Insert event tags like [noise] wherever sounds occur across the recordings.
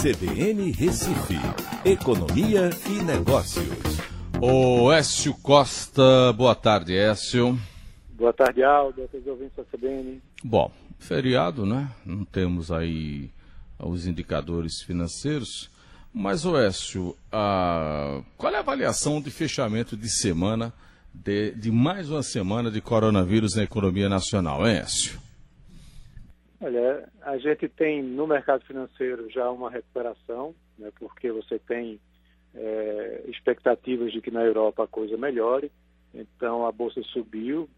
CBN Recife, Economia e Negócios. O Écio Costa, boa tarde, Écio. Boa tarde, Aldo, boa tarde, ouvintes da CBN. Bom, feriado, né? Não temos aí os indicadores financeiros. Mas, Oécio, a... qual é a avaliação de fechamento de semana, de, de mais uma semana de coronavírus na economia nacional, hein, Écio? Olha, a gente tem no mercado financeiro já uma recuperação, né, porque você tem é, expectativas de que na Europa a coisa melhore. Então a bolsa subiu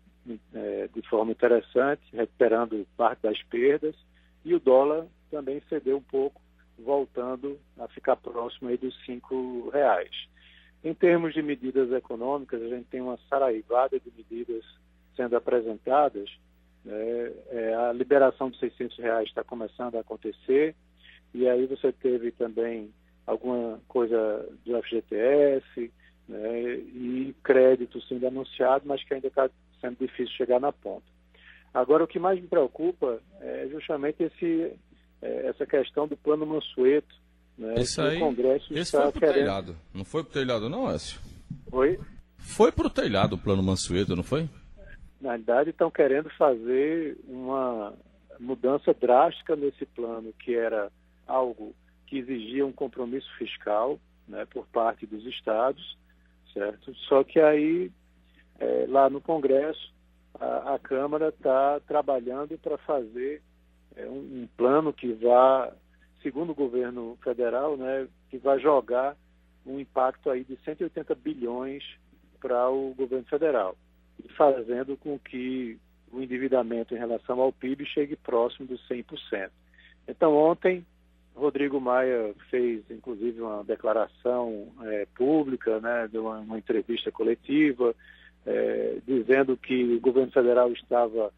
é, de forma interessante, recuperando parte das perdas, e o dólar também cedeu um pouco, voltando a ficar próximo aí dos cinco reais. Em termos de medidas econômicas, a gente tem uma saraivada de medidas sendo apresentadas é, é, a liberação de 600 reais está começando a acontecer e aí você teve também alguma coisa do FGTS né, e crédito sendo anunciado, mas que ainda está sendo difícil chegar na ponta. Agora, o que mais me preocupa é justamente esse, é, essa questão do plano Mansueto. Né, esse aí, o Congresso esse está foi pro querendo... telhado. Não foi pro telhado não, Écio? Foi? Foi pro telhado o plano Mansueto, não foi? Na realidade, estão querendo fazer uma mudança drástica nesse plano, que era algo que exigia um compromisso fiscal né, por parte dos estados, certo? Só que aí, é, lá no Congresso, a, a Câmara está trabalhando para fazer é, um, um, plano que vá, segundo o governo federal, né, que vai jogar um impacto aí de 180 bilhões para o governo federal fazendo com que o endividamento em relação ao PIB chegue próximo dos 100%. Então, ontem, Rodrigo Maia fez, inclusive, uma declaração é, pública, né, de uma, uma entrevista coletiva, é, dizendo que o governo federal estava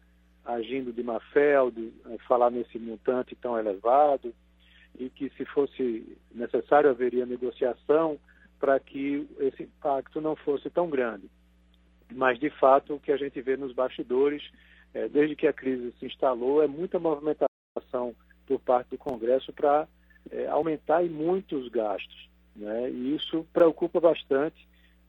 agindo de má fé ao de, é, falar nesse montante tão elevado e que, se fosse necessário, haveria negociação para que esse impacto não fosse tão grande. Mas, de fato, o que a gente vê nos bastidores, é, desde que a crise se instalou, é muita movimentação por parte do Congresso para é, aumentar e muito os gastos. Né? E isso preocupa bastante,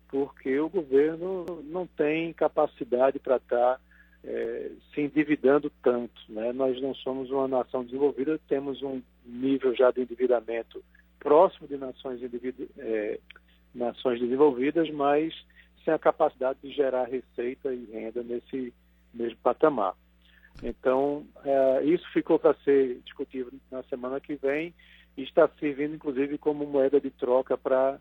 porque o governo não tem capacidade para estar tá, é, se endividando tanto. Né? Nós não somos uma nação desenvolvida, temos um nível já de endividamento próximo de nações, é, nações desenvolvidas, mas sem a capacidade de gerar receita e renda nesse mesmo patamar. Então, é, isso ficou para ser discutido na semana que vem e está servindo, inclusive, como moeda de troca para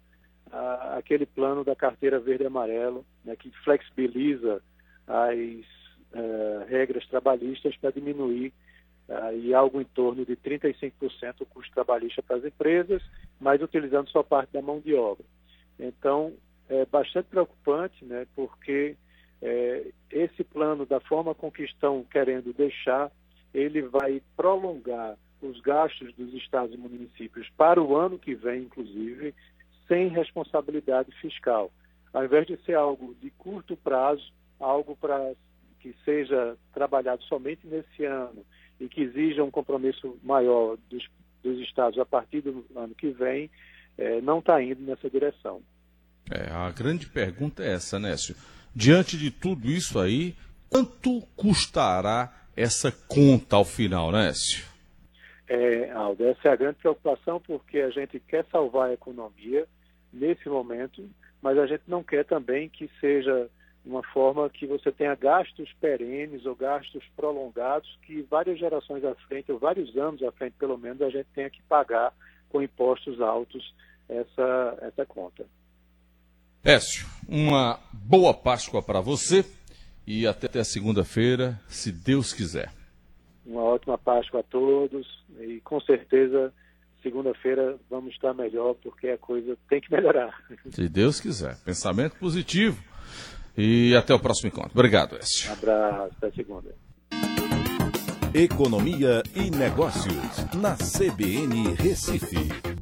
aquele plano da carteira verde e amarelo, né, que flexibiliza as uh, regras trabalhistas para diminuir uh, e algo em torno de 35% o custo trabalhista para as empresas, mas utilizando só parte da mão de obra. Então, é bastante preocupante, né, porque é, esse plano, da forma com que estão querendo deixar, ele vai prolongar os gastos dos estados e municípios para o ano que vem, inclusive, sem responsabilidade fiscal. Ao invés de ser algo de curto prazo, algo para que seja trabalhado somente nesse ano e que exija um compromisso maior dos, dos estados a partir do ano que vem, é, não está indo nessa direção. É, a grande pergunta é essa, Nécio. Diante de tudo isso aí, quanto custará essa conta ao final, Nécio? É, Aldo, essa é a grande preocupação porque a gente quer salvar a economia nesse momento, mas a gente não quer também que seja uma forma que você tenha gastos perenes ou gastos prolongados que várias gerações à frente, ou vários anos à frente, pelo menos, a gente tenha que pagar com impostos altos essa, essa conta. Écio, uma boa Páscoa para você e até segunda-feira, se Deus quiser. Uma ótima Páscoa a todos e com certeza segunda-feira vamos estar melhor porque a coisa tem que melhorar. [laughs] Se Deus quiser. Pensamento positivo. E até o próximo encontro. Obrigado, Écio. Um abraço, até segunda. Economia e Negócios, na CBN Recife.